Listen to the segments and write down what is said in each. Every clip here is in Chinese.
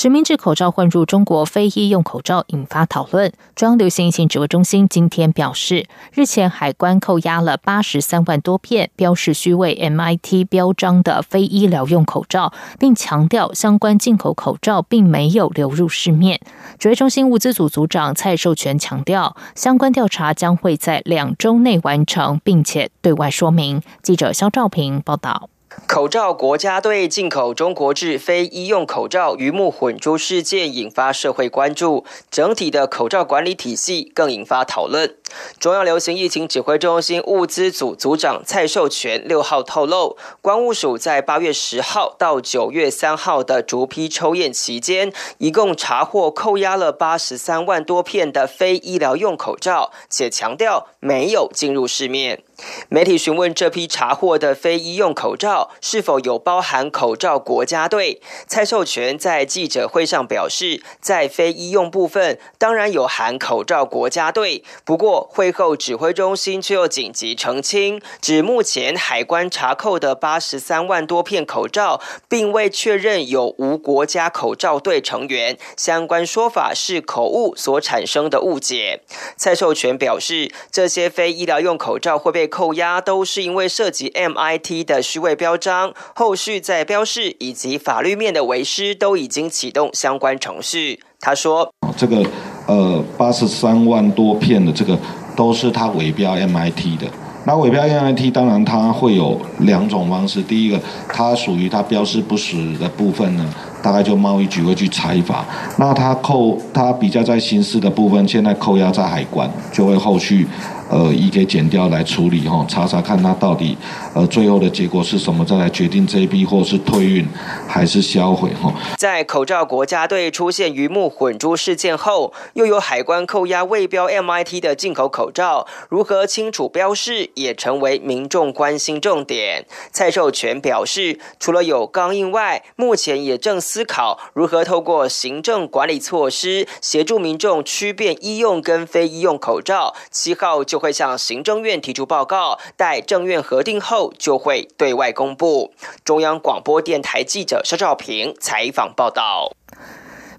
实名制口罩混入中国非医用口罩，引发讨论。中央流行疫情指挥中心今天表示，日前海关扣押了八十三万多片标示虚伪 MIT 标章的非医疗用口罩，并强调相关进口口罩并没有流入市面。指挥中心物资组组长蔡寿全强调，相关调查将会在两周内完成，并且对外说明。记者肖兆平报道。口罩国家队进口中国制非医用口罩鱼目混珠事件引发社会关注，整体的口罩管理体系更引发讨论。中央流行疫情指挥中心物资组组长蔡寿全六号透露，关务署在八月十号到九月三号的逐批抽验期间，一共查获扣押了八十三万多片的非医疗用口罩，且强调没有进入市面。媒体询问这批查获的非医用口罩是否有包含口罩国家队，蔡寿全在记者会上表示，在非医用部分当然有含口罩国家队，不过。会后，指挥中心却又紧急澄清，指目前海关查扣的八十三万多片口罩，并未确认有无国家口罩队成员，相关说法是口误所产生的误解。蔡寿全表示，这些非医疗用口罩会被扣押，都是因为涉及 MIT 的虚伪标章，后续在标示以及法律面的为师都已经启动相关程序。他说：“这个。”呃，八十三万多片的这个都是他伪标 MIT 的。那伪标 MIT 当然它会有两种方式，第一个它属于它标示不实的部分呢，大概就贸易局会去裁罚。那它扣它比较在刑事的部分，现在扣押在海关，就会后续。呃，移给减掉来处理哈，查查看它到底呃最后的结果是什么，再来决定这一批货是退运还是销毁哈。在口罩国家队出现鱼目混珠事件后，又有海关扣押未标 MIT 的进口口罩，如何清楚标示也成为民众关心重点。蔡寿全表示，除了有钢印外，目前也正思考如何透过行政管理措施协助民众区辨医用跟非医用口罩。七号就。会向行政院提出报告，待政院核定后就会对外公布。中央广播电台记者肖兆平采访报道。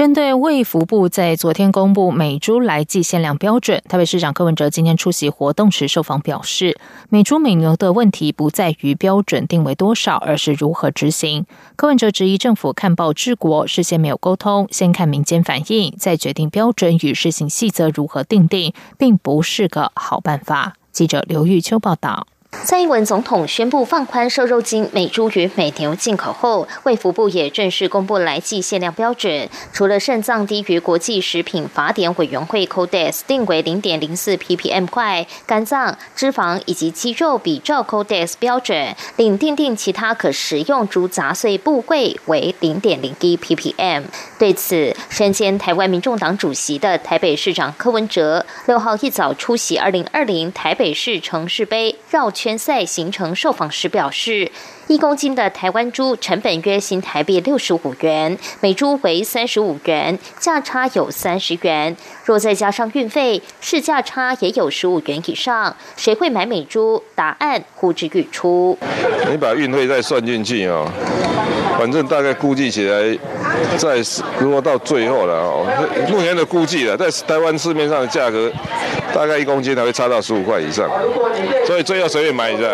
针对卫福部在昨天公布美猪来季限量标准，台北市长柯文哲今天出席活动时受访表示，美猪美牛的问题不在于标准定为多少，而是如何执行。柯文哲质疑政府看报治国，事先没有沟通，先看民间反应，再决定标准与施行细则如何定定，并不是个好办法。记者刘玉秋报道。蔡英文总统宣布放宽瘦肉精美猪与美牛进口后，卫福部也正式公布来季限量标准。除了肾脏低于国际食品法典委员会 Codex 定为零点零四 ppm 外，肝脏、脂肪以及肌肉比照 Codex 标准，另定定其他可食用猪杂碎部位为零点零一 ppm。对此，身兼台湾民众党主席的台北市长柯文哲六号一早出席二零二零台北市城市杯绕。圈赛行程受访时表示，一公斤的台湾猪成本约新台币六十五元，每猪为三十五元，价差有三十元。若再加上运费，市价差也有十五元以上。谁会买美猪？答案呼之欲出。你把运费再算进去啊，反正大概估计起来，在如果到最后了哦，目前的估计了，在台湾市面上的价格。大概一公斤才会差到十五块以上，所以最后随便买一下。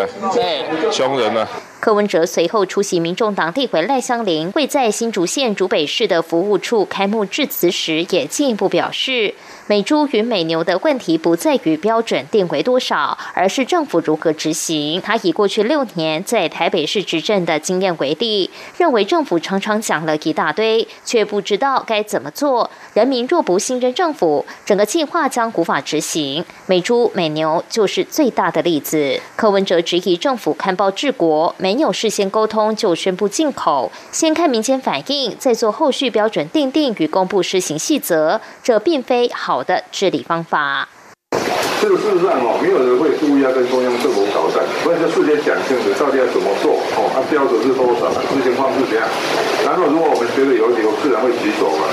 穷人呢？柯文哲随后出席民众党地回赖香林会在新竹县竹北市的服务处开幕致辞时，也进一步表示。美猪与美牛的问题不在于标准定为多少，而是政府如何执行。他以过去六年在台北市执政的经验为例，认为政府常常讲了一大堆，却不知道该怎么做。人民若不信任政府，整个计划将无法执行。美猪美牛就是最大的例子。柯文哲质疑政府看报治国，没有事先沟通就宣布进口，先看民间反应，再做后续标准定定与公布施行细则，这并非好。的治理方法。这个事实上哦，没有人会故意要跟中央政府搞所以就事先讲清楚到底要怎么做哦，它标准是多少，执行方式怎样。然后如果我们觉得有理由，自然会举手嘛。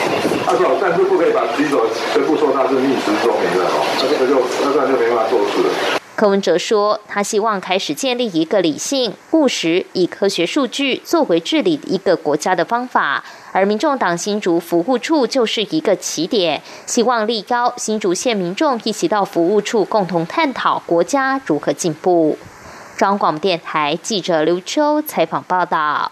他说，但是不可以把举手全部说他是逆时说明的哦，那这就那这样就没办法做事了。柯文哲说，他希望开始建立一个理性、务实、以科学数据作为治理一个国家的方法，而民众党新竹服务处就是一个起点。希望立高新竹县民众一起到服务处，共同探讨国家如何进步。中广电台记者刘秋采访报道。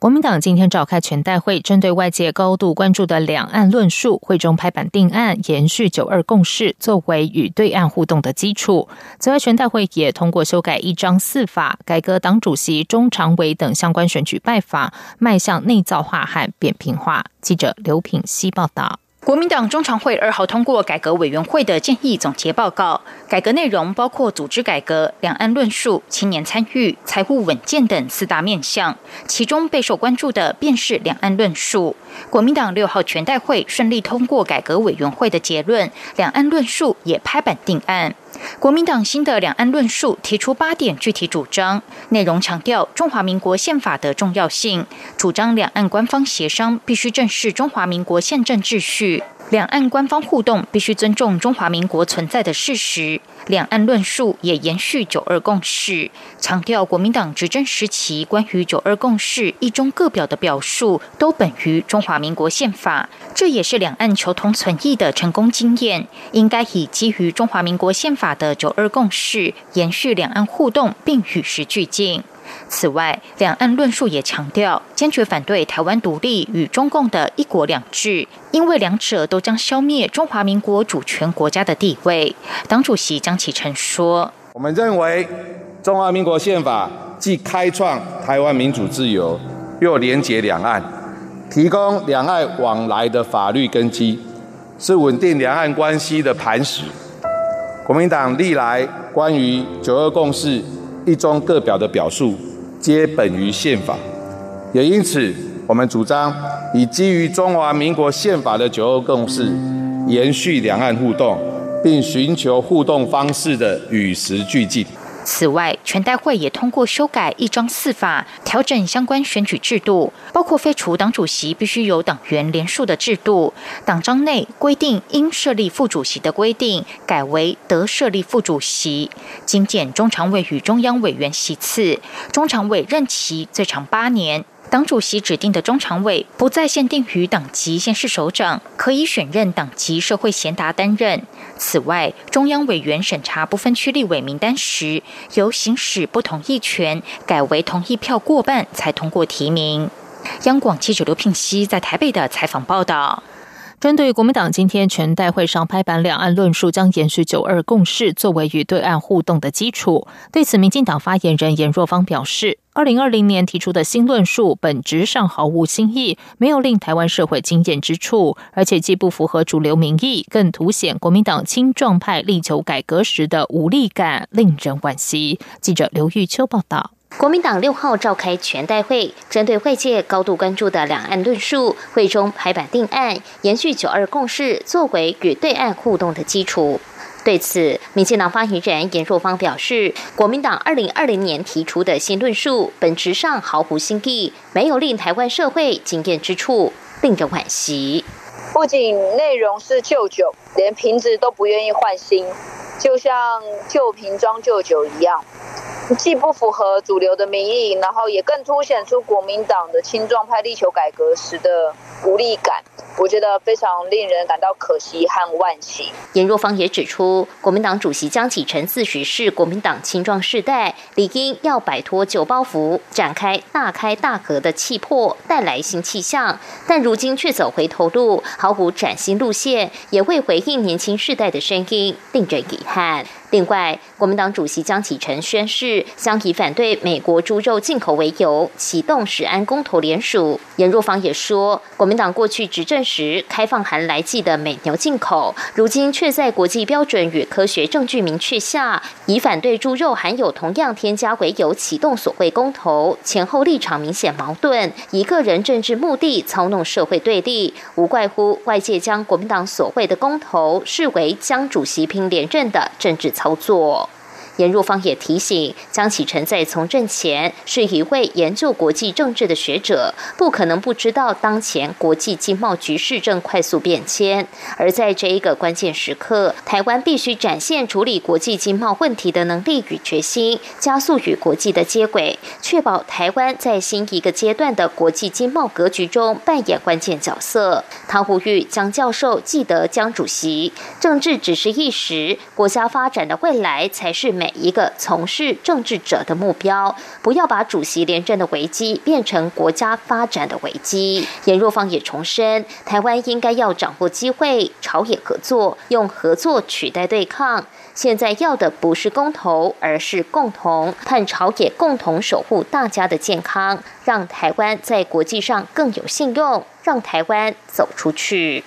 国民党今天召开全代会，针对外界高度关注的两岸论述，会中拍板定案，延续九二共识，作为与对岸互动的基础。此外，全代会也通过修改一章四法，改革党主席、中常委等相关选举办法，迈向内造化和扁平化。记者刘品希报道。国民党中常会二号通过改革委员会的建议总结报告，改革内容包括组织改革、两岸论述、青年参与、财务稳健等四大面向，其中备受关注的便是两岸论述。国民党六号全代会顺利通过改革委员会的结论，两岸论述也拍板定案。国民党新的两岸论述提出八点具体主张，内容强调中华民国宪法的重要性，主张两岸官方协商必须正视中华民国宪政秩序。两岸官方互动必须尊重中华民国存在的事实，两岸论述也延续九二共识，强调国民党执政时期关于九二共识一中各表的表述都本于中华民国宪法，这也是两岸求同存异的成功经验，应该以基于中华民国宪法的九二共识延续两岸互动，并与时俱进。此外，两岸论述也强调坚决反对台湾独立与中共的一国两制，因为两者都将消灭中华民国主权国家的地位。党主席张启成说：“我们认为中华民国宪法既开创台湾民主自由，又连结两岸，提供两岸往来的法律根基，是稳定两岸关系的磐石。国民党历来关于九二共识。”一中各表的表述皆本于宪法，也因此，我们主张以基于中华民国宪法的九二共识，延续两岸互动，并寻求互动方式的与时俱进。此外，全代会也通过修改一章四法，调整相关选举制度，包括废除党主席必须由党员联署的制度，党章内规定应设立副主席的规定改为得设立副主席，精简中常委与中央委员席次，中常委任期最长八年。党主席指定的中常委不再限定于党籍县市首长，可以选任党籍社会贤达担任。此外，中央委员审查不分区立委名单时，由行使不同意权改为同意票过半才通过提名。央广记者刘聘熙在台北的采访报道。针对国民党今天全代会上拍板，两岸论述将延续九二共识作为与对岸互动的基础。对此，民进党发言人严若芳表示，二零二零年提出的新论述本质上毫无新意，没有令台湾社会惊艳之处，而且既不符合主流民意，更凸显国民党青壮派力求改革时的无力感，令人惋惜。记者刘玉秋报道。国民党六号召开全代会，针对外界高度关注的两岸论述，会中拍板定案，延续九二共识，作为与对岸互动的基础。对此，民进党发言人严若芳表示，国民党二零二零年提出的新论述，本质上毫无新意，没有令台湾社会惊艳之处，令人惋惜。不仅内容是旧酒，连瓶子都不愿意换新，就像旧瓶装旧酒一样。既不符合主流的民意，然后也更凸显出国民党的青壮派力求改革时的无力感。我觉得非常令人感到可惜和惋惜。严若芳也指出，国民党主席江启臣自诩是国民党青壮世代，理应要摆脱旧包袱，展开大开大合的气魄，带来新气象。但如今却走回头路，毫无崭新路线，也未回应年轻世代的声音，令人遗憾。另外，国民党主席江启臣宣誓，将以反对美国猪肉进口为由，启动史安公投联署。严若芳也说，国民党过去执政时开放含来剂的美牛进口，如今却在国际标准与科学证据明确下，以反对猪肉含有同样添加为由启动所谓公投，前后立场明显矛盾，以个人政治目的操弄社会对立，无怪乎外界将国民党所谓的公投视为将主席拼连任的政治操作。严若芳也提醒，江启臣在从政前是一位研究国际政治的学者，不可能不知道当前国际经贸局势正快速变迁。而在这一个关键时刻，台湾必须展现处理国际经贸问题的能力与决心，加速与国际的接轨，确保台湾在新一个阶段的国际经贸格局中扮演关键角色。他呼吁江教授记得江主席，政治只是一时，国家发展的未来才是美一个从事政治者的目标，不要把主席连任的危机变成国家发展的危机。严若芳也重申，台湾应该要掌握机会，朝野合作，用合作取代对抗。现在要的不是公投，而是共同，盼朝野共同守护大家的健康，让台湾在国际上更有信用，让台湾走出去。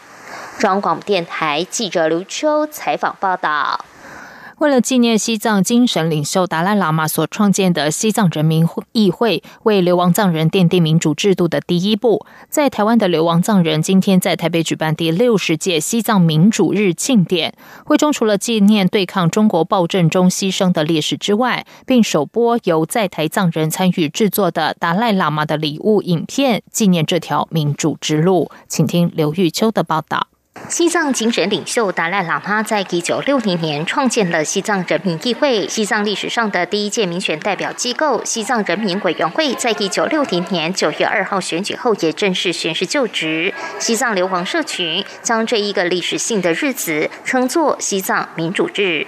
中广电台记者刘秋采访报道。为了纪念西藏精神领袖达赖喇嘛所创建的西藏人民议会，为流亡藏人奠定民主制度的第一步，在台湾的流亡藏人今天在台北举办第六十届西藏民主日庆典。会中除了纪念对抗中国暴政中牺牲的烈士之外，并首播由在台藏人参与制作的达赖喇嘛的礼物影片，纪念这条民主之路。请听刘玉秋的报道。西藏精神领袖达赖喇嘛在一九六零年创建了西藏人民议会，西藏历史上的第一届民选代表机构。西藏人民委员会在一九六零年九月二号选举后也正式宣誓就职。西藏流亡社群将这一个历史性的日子称作西藏民主日。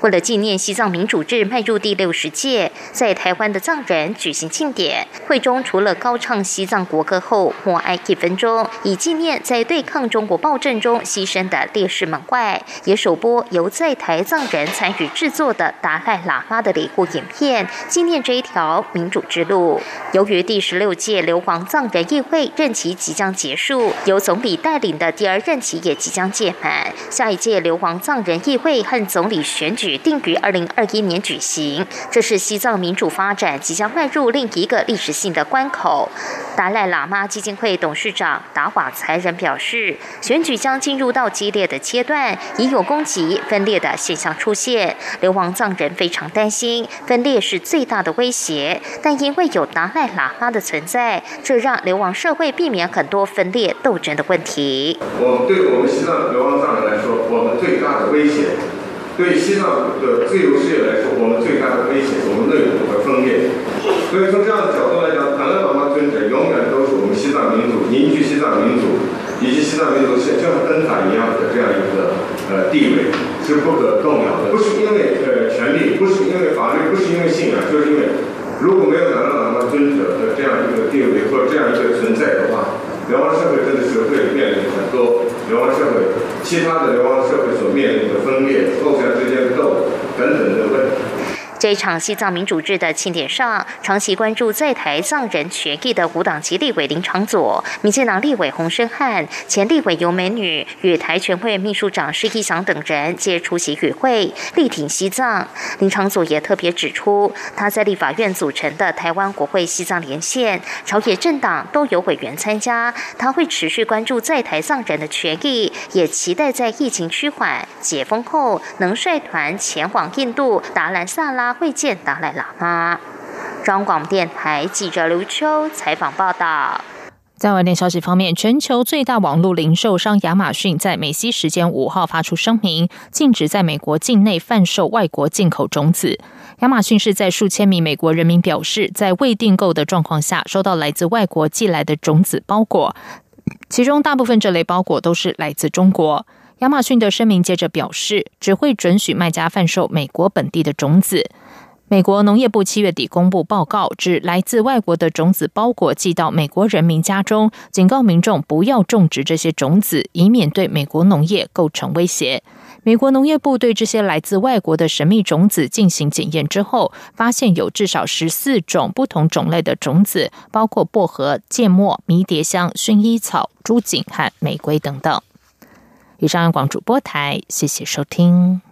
为了纪念西藏民主制迈入第六十届，在台湾的藏人举行庆典。会中除了高唱西藏国歌后默哀一分钟，以纪念在对抗中国暴政中牺牲的烈士们外，也首播由在台藏人参与制作的达赖喇嘛的礼物影片，纪念这一条民主之路。由于第十六届流亡藏人议会任期即将结束，由总理带领的第二任期也即将届满，下一届流亡藏人议会和总理选举定于二零二一年举行，这是西藏民主发展即将迈入另一个历史性的关口。达赖喇嘛基金会董事长达瓦才仁表示，选举将进入到激烈的阶段，已有攻击分裂的现象出现。流亡藏人非常担心，分裂是最大的威胁，但因为有达赖喇嘛的存在，这让流亡社会避免很多分裂斗争的问题。我们对我们西藏流亡藏人来说，我们最大的威胁。对西藏的自由事业来说，我们最大的威胁，我们内部的分裂。所以从这样的角度来讲，达赖喇嘛尊者永远都是我们西藏民族凝聚西藏民族以及西藏民族像像灯塔一样的这样一个呃地位是不可动摇的。不是因为呃权力，不是因为法律，不是因为信仰，就是因为如果没有达赖喇嘛尊者的这样一个地位或这样一个存在的话。流亡社会真的是会面临很多流亡社会其他的流亡社会所面临的分裂、互相之间的斗等等的问题。这一场西藏民主日的庆典上，长期关注在台藏人权益的五党籍立委林长佐、民进党立委洪生汉、前立委尤美女与台全会秘书长施一祥等人皆出席与会，力挺西藏。林长佐也特别指出，他在立法院组成的台湾国会西藏连线，朝野政党都有委员参加，他会持续关注在台藏人的权益，也期待在疫情趋缓、解封后，能率团前往印度达兰萨拉。会见达赖喇嘛。中广电台记者刘秋采访报道。在外电消息方面，全球最大网络零售商亚马逊在美西时间五号发出声明，禁止在美国境内贩售外国进口种子。亚马逊是在数千名美国人民表示，在未订购的状况下，收到来自外国寄来的种子包裹，其中大部分这类包裹都是来自中国。亚马逊的声明接着表示，只会准许卖家贩售美国本地的种子。美国农业部七月底公布报告，指来自外国的种子包裹寄到美国人民家中，警告民众不要种植这些种子，以免对美国农业构成威胁。美国农业部对这些来自外国的神秘种子进行检验之后，发现有至少十四种不同种类的种子，包括薄荷、芥末、迷迭香、薰衣草、朱槿和玫瑰等等。以上广主播台，谢谢收听。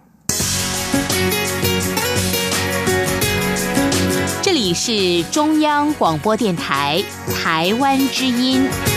你是中央广播电台台湾之音。